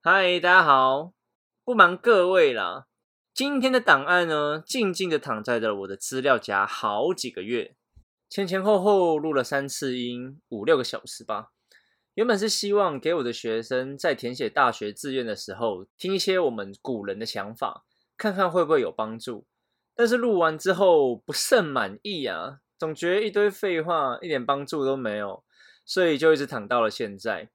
嗨，大家好，不瞒各位啦，今天的档案呢，静静的躺在了我的资料夹好几个月，前前后后录了三次音，五六个小时吧。原本是希望给我的学生在填写大学志愿的时候，听一些我们古人的想法，看看会不会有帮助。但是录完之后不甚满意啊，总觉得一堆废话，一点帮助都没有，所以就一直躺到了现在。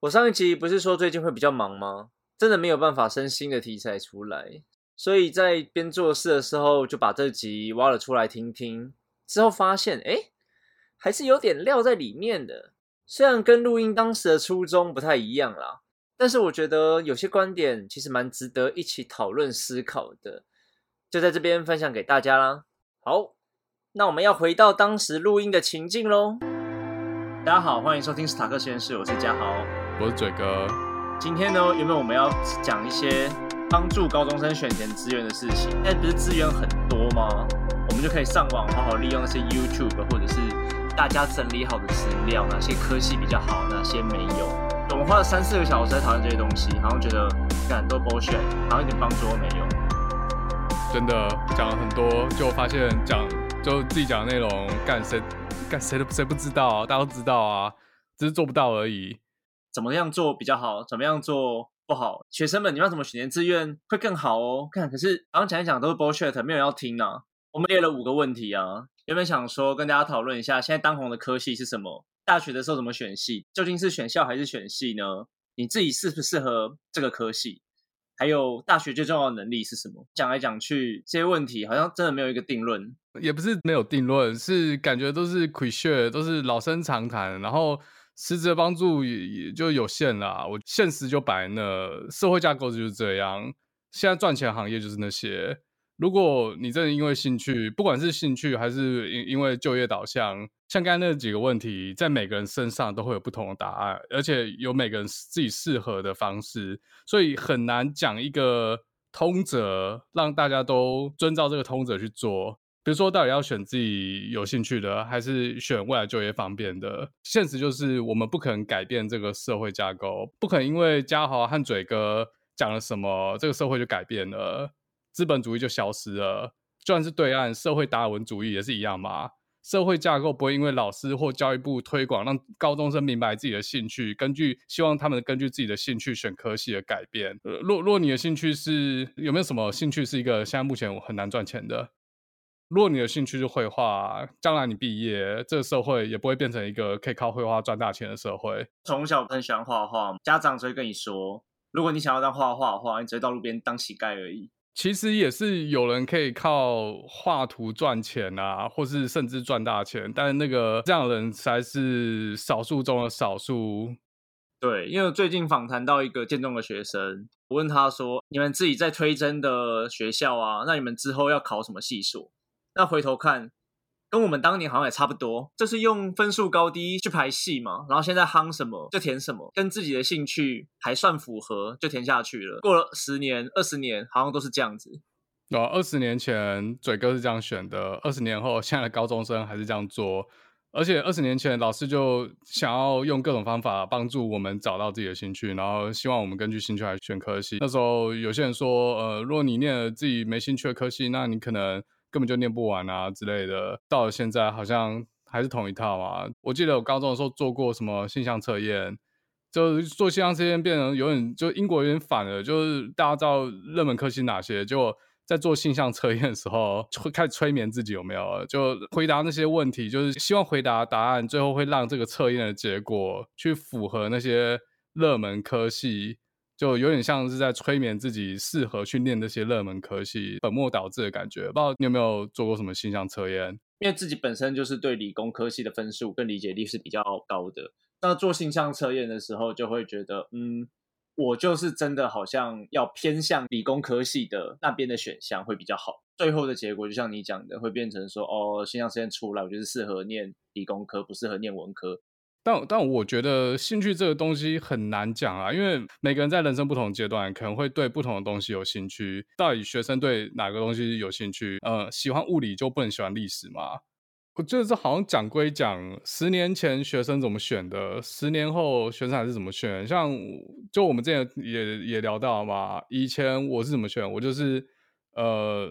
我上一集不是说最近会比较忙吗？真的没有办法生新的题材出来，所以在边做事的时候就把这集挖了出来听听。之后发现，哎，还是有点料在里面的。虽然跟录音当时的初衷不太一样啦，但是我觉得有些观点其实蛮值得一起讨论思考的，就在这边分享给大家啦。好，那我们要回到当时录音的情境喽。大家好，欢迎收听史塔克实验室，我是嘉豪。我是嘴哥，今天呢，原本我们要讲一些帮助高中生选填资源的事情。现在不是资源很多吗？我们就可以上网好好利用那些 YouTube 或者是大家整理好的资料，哪些科系比较好，哪些没有。我们花了三四个小时在讨论这些东西，好像觉得干都 bullshit，好像一点帮助都没有。真的讲了很多，就发现讲就自己讲的内容，干谁干谁都谁不知道，啊大家都知道啊，只是做不到而已。怎么样做比较好？怎么样做不好？学生们，你要怎么选填志愿会更好哦？看，可是刚刚讲一讲都是 bullshit，没有人要听呢。我们列了五个问题啊，原本想说跟大家讨论一下，现在当红的科系是什么？大学的时候怎么选系？究竟是选校还是选系呢？你自己适不适合这个科系？还有大学最重要的能力是什么？讲来讲去这些问题，好像真的没有一个定论。也不是没有定论，是感觉都是 cliche，都是老生常谈，然后。实质的帮助也也就有限啦。我现实就摆那，社会架构就是这样。现在赚钱行业就是那些。如果你真的因为兴趣，不管是兴趣还是因因为就业导向，像刚才那几个问题，在每个人身上都会有不同的答案，而且有每个人自己适合的方式，所以很难讲一个通则，让大家都遵照这个通则去做。比如说，到底要选自己有兴趣的，还是选未来就业方便的？现实就是，我们不可能改变这个社会架构，不可能因为嘉豪和嘴哥讲了什么，这个社会就改变了，资本主义就消失了。就算是对岸社会达尔文主义也是一样嘛。社会架构不会因为老师或教育部推广，让高中生明白自己的兴趣，根据希望他们根据自己的兴趣选科系而改变。若若你的兴趣是有没有什么兴趣是一个现在目前很难赚钱的？如果你的兴趣是绘画，将来你毕业，这个社会也不会变成一个可以靠绘画赚大钱的社会。从小很喜欢画画，家长就会跟你说，如果你想要当画画的话，你只会到路边当乞丐而已。其实也是有人可以靠画图赚钱啊，或是甚至赚大钱，但是那个这样的人才是少数中的少数。对，因为最近访谈到一个建中的学生，我问他说：“你们自己在推甄的学校啊，那你们之后要考什么系数？”那回头看，跟我们当年好像也差不多，就是用分数高低去排戏嘛。然后现在夯什么就填什么，跟自己的兴趣还算符合就填下去了。过了十年、二十年，好像都是这样子。哦，二十年前嘴哥是这样选的，二十年后现在的高中生还是这样做。而且二十年前老师就想要用各种方法帮助我们找到自己的兴趣，然后希望我们根据兴趣来选科系。那时候有些人说，呃，如果你念了自己没兴趣的科系，那你可能。根本就念不完啊之类的，到了现在好像还是同一套嘛。我记得我高中的时候做过什么性向测验，就做性向测验变成有点就英国有点反了，就是大家知道热门科系哪些，就在做性向测验的时候会开始催眠自己有没有，就回答那些问题，就是希望回答答案，最后会让这个测验的结果去符合那些热门科系。就有点像是在催眠自己，适合去念那些热门科系，本末倒置的感觉。不知道你有没有做过什么性向测验？因为自己本身就是对理工科系的分数跟理解力是比较高的，那做性向测验的时候，就会觉得，嗯，我就是真的好像要偏向理工科系的那边的选项会比较好。最后的结果就像你讲的，会变成说，哦，性向测验出来，我就是适合念理工科，不适合念文科。但但我觉得兴趣这个东西很难讲啊，因为每个人在人生不同阶段可能会对不同的东西有兴趣。到底学生对哪个东西有兴趣？呃，喜欢物理就不能喜欢历史吗？我觉得这好像讲归讲，十年前学生怎么选的，十年后学生还是怎么选。像就我们之前也也聊到嘛，以前我是怎么选，我就是呃，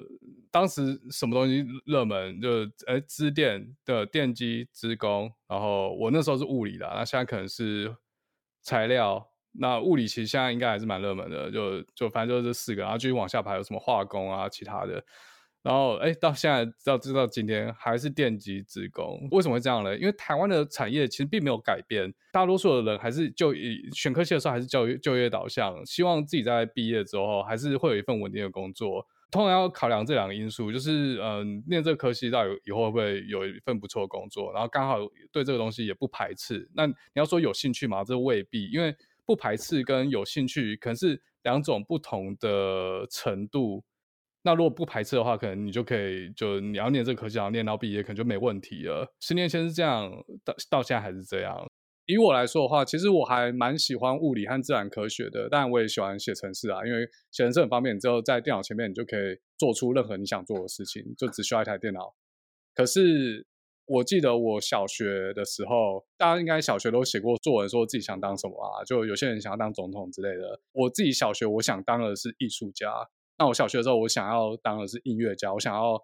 当时什么东西热门，就呃资电的电机、资工，然后我那时候是物理的，那现在可能是材料。那物理其实现在应该还是蛮热门的，就就反正就是这四个，然后继续往下排，有什么化工啊，其他的。然后，哎，到现在到直到今天还是电机职工，为什么会这样呢？因为台湾的产业其实并没有改变，大多数的人还是就选科系的时候还是就就业导向，希望自己在毕业之后还是会有一份稳定的工作。通常要考量这两个因素，就是嗯，念这个科系到底以后会不会有一份不错的工作，然后刚好对这个东西也不排斥。那你要说有兴趣吗？这未必，因为不排斥跟有兴趣可能是两种不同的程度。那如果不排斥的话，可能你就可以就你要念这个科系，要念到毕业，可能就没问题了。十年前是这样，到到现在还是这样。以我来说的话，其实我还蛮喜欢物理和自然科学的，但我也喜欢写程式啊，因为写程式很方便，之后在电脑前面你就可以做出任何你想做的事情，就只需要一台电脑。可是我记得我小学的时候，大家应该小学都写过作文，说自己想当什么啊？就有些人想要当总统之类的。我自己小学我想当的是艺术家。那我小学的时候，我想要当的是音乐家，我想要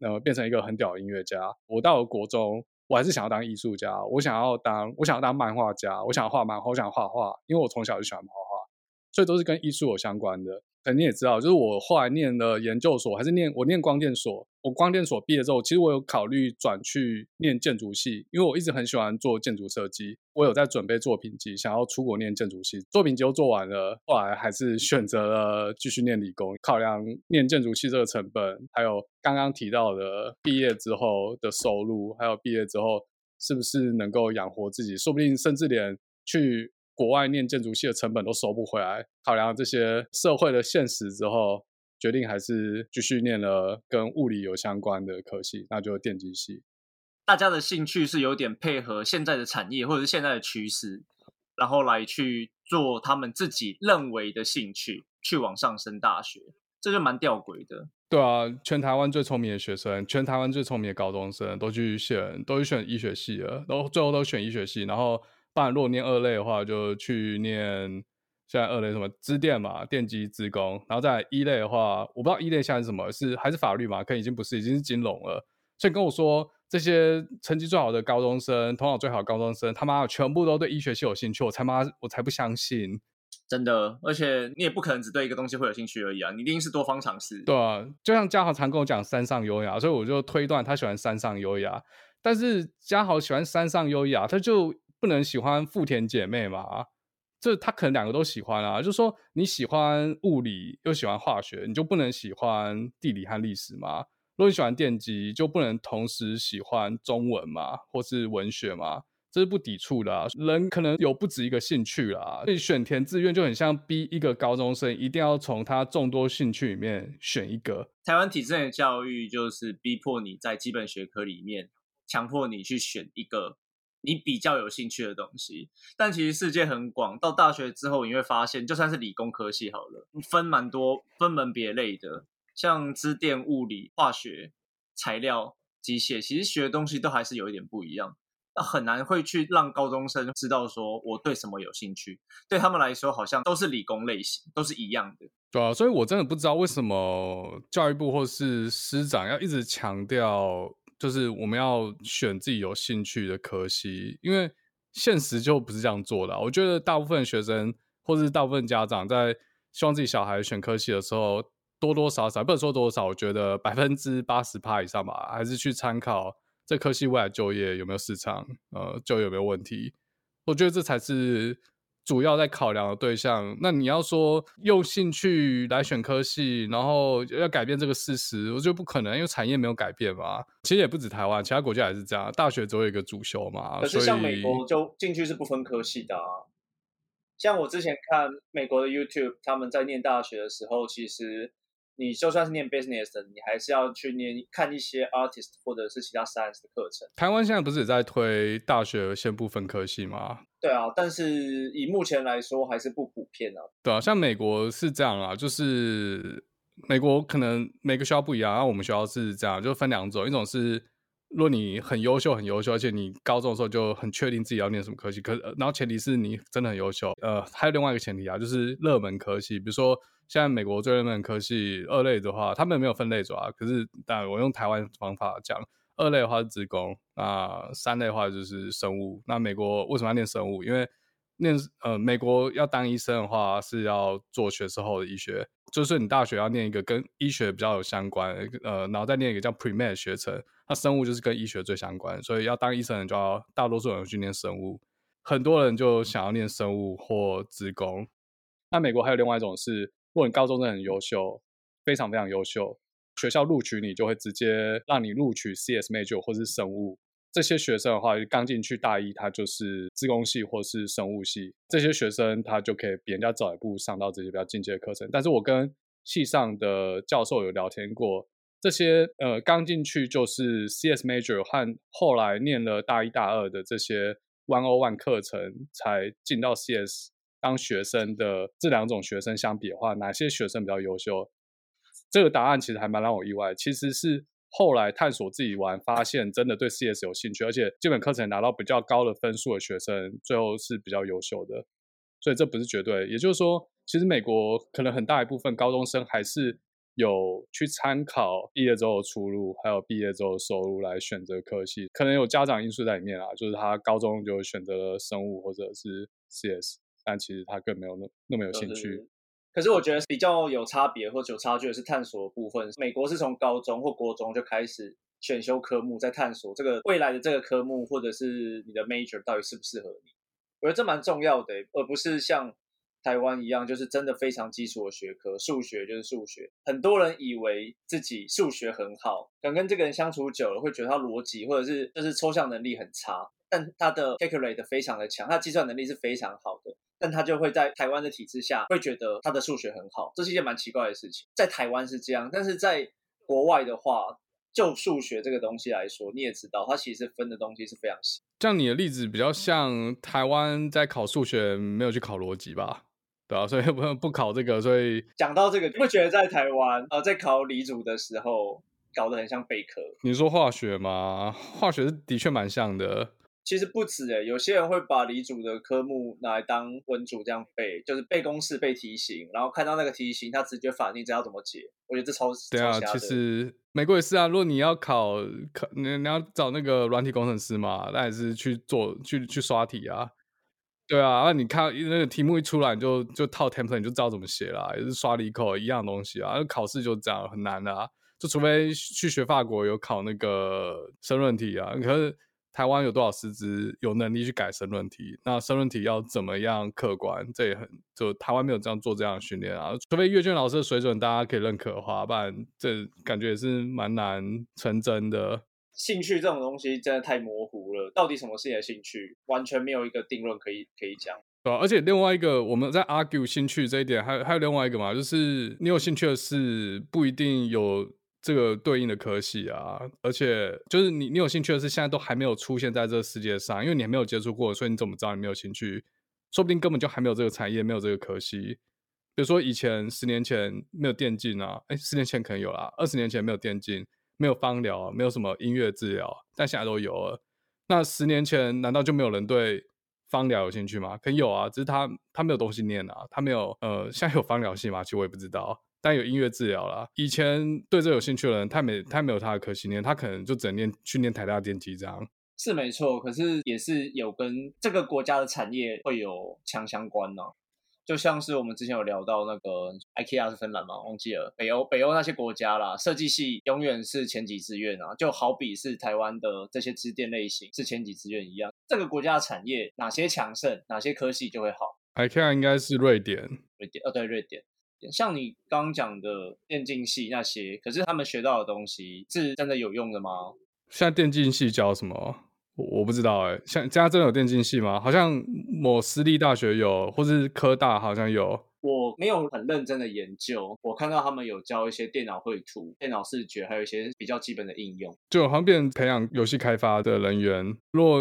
呃变成一个很屌的音乐家。我到了国中，我还是想要当艺术家，我想要当我想要当漫画家，我想画漫画，我想画画，因为我从小就喜欢画画，所以都是跟艺术有相关的。你也知道，就是我后来念了研究所，还是念我念光电所。我光电所毕业之后，其实我有考虑转去念建筑系，因为我一直很喜欢做建筑设计。我有在准备作品集，想要出国念建筑系。作品集都做完了，后来还是选择了继续念理工。考量念建筑系这个成本，还有刚刚提到的毕业之后的收入，还有毕业之后是不是能够养活自己，说不定甚至连去。国外念建筑系的成本都收不回来，考量这些社会的现实之后，决定还是继续念了跟物理有相关的科系，那就电机系。大家的兴趣是有点配合现在的产业或者是现在的趋势，然后来去做他们自己认为的兴趣，去往上升大学，这就蛮吊诡的。对啊，全台湾最聪明的学生，全台湾最聪明的高中生都去选，都去选医学系了，然后最后都选医学系，然后。不然，如果念二类的话，就去念现在二类什么资电嘛，电机、资工。然后在一类的话，我不知道一类现在是什么，是还是法律嘛？可能已经不是，已经是金融了。所以跟我说，这些成绩最好的高中生，头脑最好的高中生，他妈全部都对医学系有兴趣，我才妈我才不相信。真的，而且你也不可能只对一个东西会有兴趣而已啊，你一定是多方尝试。对啊，就像嘉豪常跟我讲山上优雅，所以我就推断他喜欢山上优雅。但是嘉豪喜欢山上优雅，他就。不能喜欢富田姐妹嘛？这他可能两个都喜欢啊。就是说，你喜欢物理又喜欢化学，你就不能喜欢地理和历史吗？如果你喜欢电机，就不能同时喜欢中文吗，或是文学吗？这是不抵触的。人可能有不止一个兴趣啦，所以选填志愿就很像逼一个高中生一定要从他众多兴趣里面选一个。台湾体制内的教育就是逼迫你在基本学科里面强迫你去选一个。你比较有兴趣的东西，但其实世界很广。到大学之后，你会发现，就算是理工科系好了，分蛮多分门别类的，像资电、物理、化学、材料、机械，其实学的东西都还是有一点不一样。那很难会去让高中生知道说我对什么有兴趣。对他们来说，好像都是理工类型，都是一样的。对啊，所以我真的不知道为什么教育部或是师长要一直强调。就是我们要选自己有兴趣的科系，因为现实就不是这样做的。我觉得大部分学生或者是大部分家长在希望自己小孩选科系的时候，多多少少不能说多少，我觉得百分之八十趴以上吧，还是去参考这科系未来就业有没有市场，呃，就业有没有问题。我觉得这才是。主要在考量的对象，那你要说用兴趣来选科系，然后要改变这个事实，我觉得不可能，因为产业没有改变嘛。其实也不止台湾，其他国家也是这样，大学只有一个主修嘛。可是像美国就进去是不分科系的啊。像我之前看美国的 YouTube，他们在念大学的时候，其实。你就算是念 business 的，你还是要去念看一些 artist 或者是其他 science 的课程。台湾现在不是也在推大学先不分科系吗？对啊，但是以目前来说还是不普遍啊。对啊，像美国是这样啊，就是美国可能每个学校不一样，然后我们学校是这样，就分两种，一种是如果你很优秀，很优秀，而且你高中的时候就很确定自己要念什么科系，可然后前提是你真的很优秀。呃，还有另外一个前提啊，就是热门科系，比如说现在美国最热门科系二类的话，他们没有分类组啊。可是，但我用台湾方法讲，二类的话是职工，那三类的话就是生物。那美国为什么要念生物？因为念呃，美国要当医生的话是要做学士后的医学，就是你大学要念一个跟医学比较有相关，呃，然后再念一个叫 pre med 学程。那生物就是跟医学最相关，所以要当医生的就要大多数人去念生物，很多人就想要念生物或职工。那美国还有另外一种是，如果你高中真的很优秀，非常非常优秀，学校录取你就会直接让你录取 CS major 或是生物。这些学生的话，刚进去大一，他就是自工系或是生物系。这些学生他就可以比人家早一步上到这些比较进阶的课程。但是我跟系上的教授有聊天过，这些呃刚进去就是 CS major 和后来念了大一大二的这些 One O One 课程才进到 CS 当学生的这两种学生相比的话，哪些学生比较优秀？这个答案其实还蛮让我意外，其实是。后来探索自己玩，发现真的对 CS 有兴趣，而且基本课程拿到比较高的分数的学生，最后是比较优秀的。所以这不是绝对，也就是说，其实美国可能很大一部分高中生还是有去参考毕业之后的出路，还有毕业之后的收入来选择科系，可能有家长因素在里面啊，就是他高中就选择了生物或者是 CS，但其实他更没有那那么有兴趣。可是我觉得比较有差别或者有差距的是探索的部分。美国是从高中或国中就开始选修科目，在探索这个未来的这个科目或者是你的 major 到底适不适合你。我觉得这蛮重要的，而不是像台湾一样，就是真的非常基础的学科，数学就是数学。很多人以为自己数学很好，可能跟这个人相处久了，会觉得他逻辑或者是就是抽象能力很差，但他的 calculate 非常的强，他计算能力是非常好的。但他就会在台湾的体制下，会觉得他的数学很好，这是一件蛮奇怪的事情。在台湾是这样，但是在国外的话，就数学这个东西来说，你也知道，它其实分的东西是非常细。像你的例子比较像台湾在考数学，没有去考逻辑吧？对啊，所以不不考这个。所以讲到这个，你会觉得在台湾呃，在考理组的时候，搞得很像贝壳。你说化学吗？化学是的确蛮像的。其实不止诶，有些人会把理组的科目拿来当文组这样背，就是背公式、背题型，然后看到那个题型，他直觉反应，知道怎么解。我觉得这超对啊。其实美国也是啊，如果你要考考，你你要找那个软体工程师嘛，那也是去做去去刷题啊。对啊，那你看那个题目一出来，你就就套 template，你就知道怎么写啦，也是刷理口一样东西啊。考试就这样，很难的啊。就除非去学法国有考那个申论题啊，可是。台湾有多少师资有能力去改申论题？那申论题要怎么样客观？这也很就台湾没有这样做这样的训练啊。除非阅卷老师的水准大家可以认可的话，不然这感觉也是蛮难成真的。兴趣这种东西真的太模糊了，到底什么是你的兴趣？完全没有一个定论可以可以讲。对，而且另外一个我们在 argue 兴趣这一点，还还有另外一个嘛，就是你有兴趣的事不一定有。这个对应的科系啊，而且就是你你有兴趣的是现在都还没有出现在这个世界上，因为你还没有接触过，所以你怎么知道你没有兴趣？说不定根本就还没有这个产业，没有这个科系。比如说以前十年前没有电竞啊，哎，十年前可能有啦，二十年前没有电竞，没有芳疗，没有什么音乐治疗，但现在都有了。那十年前难道就没有人对芳疗有兴趣吗？可能有啊，只是他他没有东西念啊，他没有呃，现在有芳疗系吗？其实我也不知道。但有音乐治疗啦。以前对这有兴趣的人，他没他没有他的科系念，他可能就只能念去念台大电机这样。是没错，可是也是有跟这个国家的产业会有强相关呢。就像是我们之前有聊到那个 IKEA 是芬兰嘛？忘记了北欧北欧那些国家啦，设计系永远是前几志愿啊，就好比是台湾的这些支电类型是前几志愿一样。这个国家的产业哪些强盛，哪些科系就会好。IKEA 应该是瑞典，瑞典哦，对，瑞典。像你刚刚讲的电竞系那些，可是他们学到的东西是真的有用的吗？现在电竞系教什么？我我不知道哎。像现在真的有电竞系吗？好像某私立大学有，或是科大好像有。我没有很认真的研究，我看到他们有教一些电脑绘图、电脑视觉，还有一些比较基本的应用，就方便培养游戏开发的人员。如果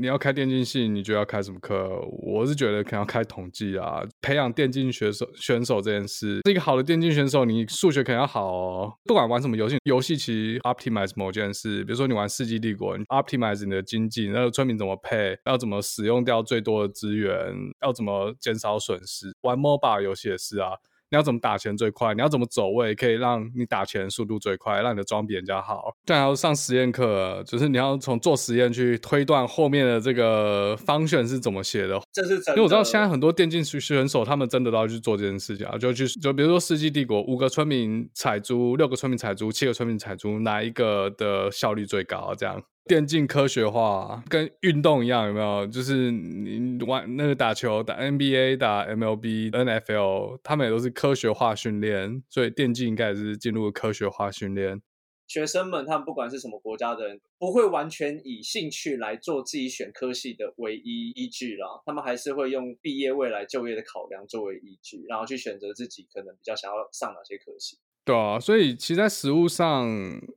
你要开电竞系，你觉得要开什么课？我是觉得可能要开统计啊，培养电竞选手选手这件事，是一个好的电竞选手，你数学肯定要好哦。不管玩什么游戏，游戏其实 optimize 某件事，比如说你玩世纪帝国你，optimize 你的经济，那个村民怎么配，要怎么使用掉最多的资源，要怎么减少损失。玩 MOBA 游戏也是啊。你要怎么打钱最快？你要怎么走位可以让你打钱速度最快，让你的装比人家好？对，还要上实验课，就是你要从做实验去推断后面的这个方选是怎么写的。这是因为我知道现在很多电竞选手，他们真的都要去做这件事情啊，就去就比如说《世纪帝国》，五个村民采珠，六个村民采珠，七个村民采珠，哪一个的效率最高？这样。电竞科学化跟运动一样，有没有？就是你玩那个打球，打 NBA、打 MLB、NFL，他们也都是科学化训练，所以电竞应该也是进入科学化训练。学生们，他们不管是什么国家的人，不会完全以兴趣来做自己选科系的唯一依据啦。他们还是会用毕业未来就业的考量作为依据，然后去选择自己可能比较想要上哪些科系。对啊，所以其实，在实物上，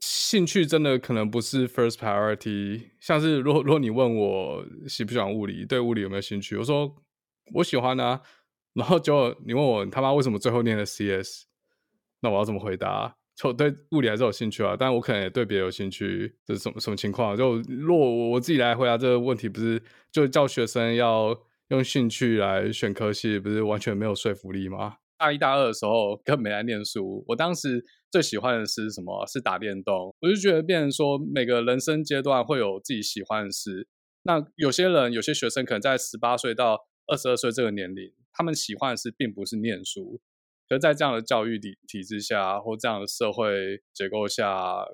兴趣真的可能不是 first priority。像是，如果如果你问我喜不喜欢物理，对物理有没有兴趣，我说我喜欢啊。然后就你问我他妈为什么最后念了 CS，那我要怎么回答？就对物理还是有兴趣啊，但我可能也对别有兴趣，这是什么什么情况？就如果我自己来回答这个问题，不是就叫学生要用兴趣来选科系，不是完全没有说服力吗？大一、大二的时候根本没来念书。我当时最喜欢的是什么？是打电动。我就觉得，变成说每个人生阶段会有自己喜欢的事。那有些人、有些学生可能在十八岁到二十二岁这个年龄，他们喜欢的事并不是念书。可是，在这样的教育体体制下，或这样的社会结构下，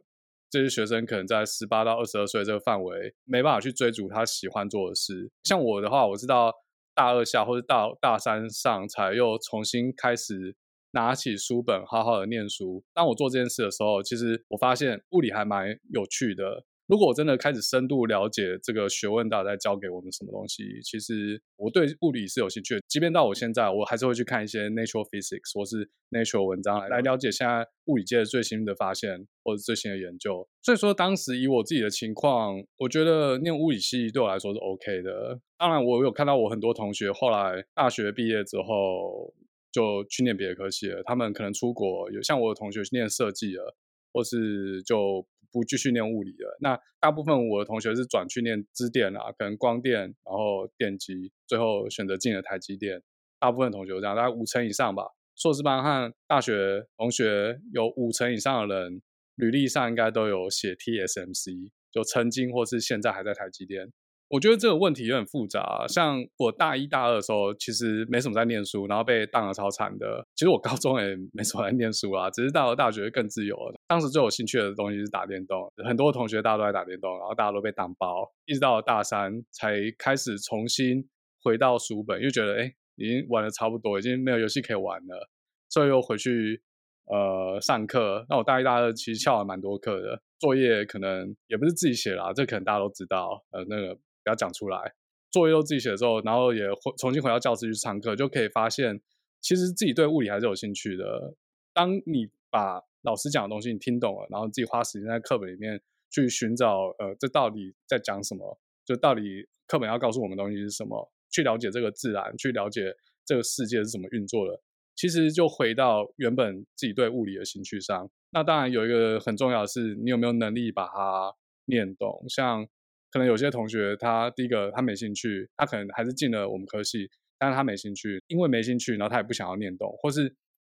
这些学生可能在十八到二十二岁这个范围，没办法去追逐他喜欢做的事。像我的话，我知道。大二下或者大大三上才又重新开始拿起书本好好的念书。当我做这件事的时候，其实我发现物理还蛮有趣的。如果我真的开始深度了解这个学问，到底在教给我们什么东西，其实我对物理是有兴趣的。即便到我现在，我还是会去看一些 Nature Physics 或是 Nature 文章来来了解现在物理界最新的发现或者最新的研究。所以说，当时以我自己的情况，我觉得念物理系对我来说是 OK 的。当然，我有看到我很多同学后来大学毕业之后就去念别的科系了，他们可能出国，有像我的同学去念设计了，或是就。不继续念物理了。那大部分我的同学是转去念支电啊，可能光电，然后电机，最后选择进了台积电。大部分同学这样，大概五成以上吧。硕士班和大学同学有五成以上的人，履历上应该都有写 TSMC，就曾经或是现在还在台积电。我觉得这个问题有点复杂。像我大一、大二的时候，其实没什么在念书，然后被当了超惨的。其实我高中也没什么在念书啊，只是到了大学更自由了。当时最有兴趣的东西是打电动，很多同学大家都在打电动，然后大家都被当包。一直到了大三才开始重新回到书本，又觉得哎，已经玩的差不多，已经没有游戏可以玩了，所以又回去呃上课。那我大一、大二其实翘了蛮多课的，作业可能也不是自己写啦，这可能大家都知道。呃，那个。要讲出来，作业都自己写的时候，然后也回重新回到教室去上课，就可以发现，其实自己对物理还是有兴趣的。当你把老师讲的东西你听懂了，然后自己花时间在课本里面去寻找，呃，这到底在讲什么？就到底课本要告诉我们东西是什么？去了解这个自然，去了解这个世界是怎么运作的。其实就回到原本自己对物理的兴趣上。那当然有一个很重要的是，你有没有能力把它念懂？像。可能有些同学，他第一个他没兴趣，他可能还是进了我们科系，但是他没兴趣，因为没兴趣，然后他也不想要念懂，或是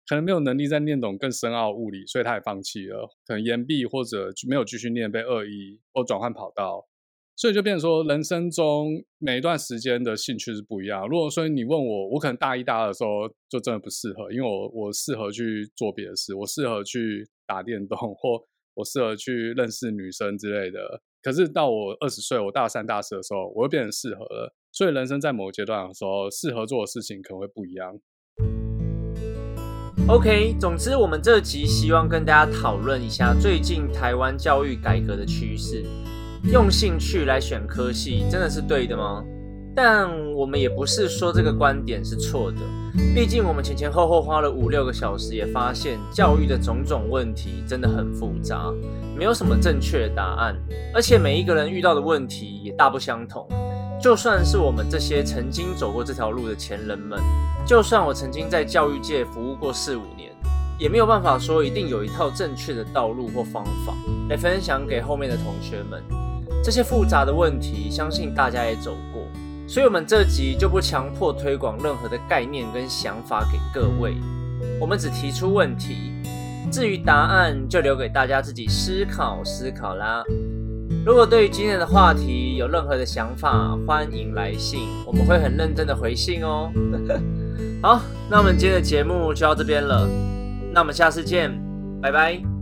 可能没有能力再念懂更深奥物理，所以他也放弃了，可能延毕或者没有继续念，被恶意或转换跑道，所以就变成说，人生中每一段时间的兴趣是不一样。如果说你问我，我可能大一、大二的时候就真的不适合，因为我我适合去做别的事，我适合去打电动，或我适合去认识女生之类的。可是到我二十岁，我大三、大四的时候，我又变成适合了。所以人生在某个阶段的时候，适合做的事情可能会不一样。OK，总之我们这集希望跟大家讨论一下最近台湾教育改革的趋势。用兴趣来选科系，真的是对的吗？但我们也不是说这个观点是错的。毕竟我们前前后后花了五六个小时，也发现教育的种种问题真的很复杂，没有什么正确的答案，而且每一个人遇到的问题也大不相同。就算是我们这些曾经走过这条路的前人们，就算我曾经在教育界服务过四五年，也没有办法说一定有一套正确的道路或方法来分享给后面的同学们。这些复杂的问题，相信大家也走，所以我们这集就不强迫推广任何的概念跟想法给各位，我们只提出问题，至于答案就留给大家自己思考思考啦。如果对于今天的话题有任何的想法，欢迎来信，我们会很认真的回信哦。好，那我们今天的节目就到这边了，那我们下次见，拜拜。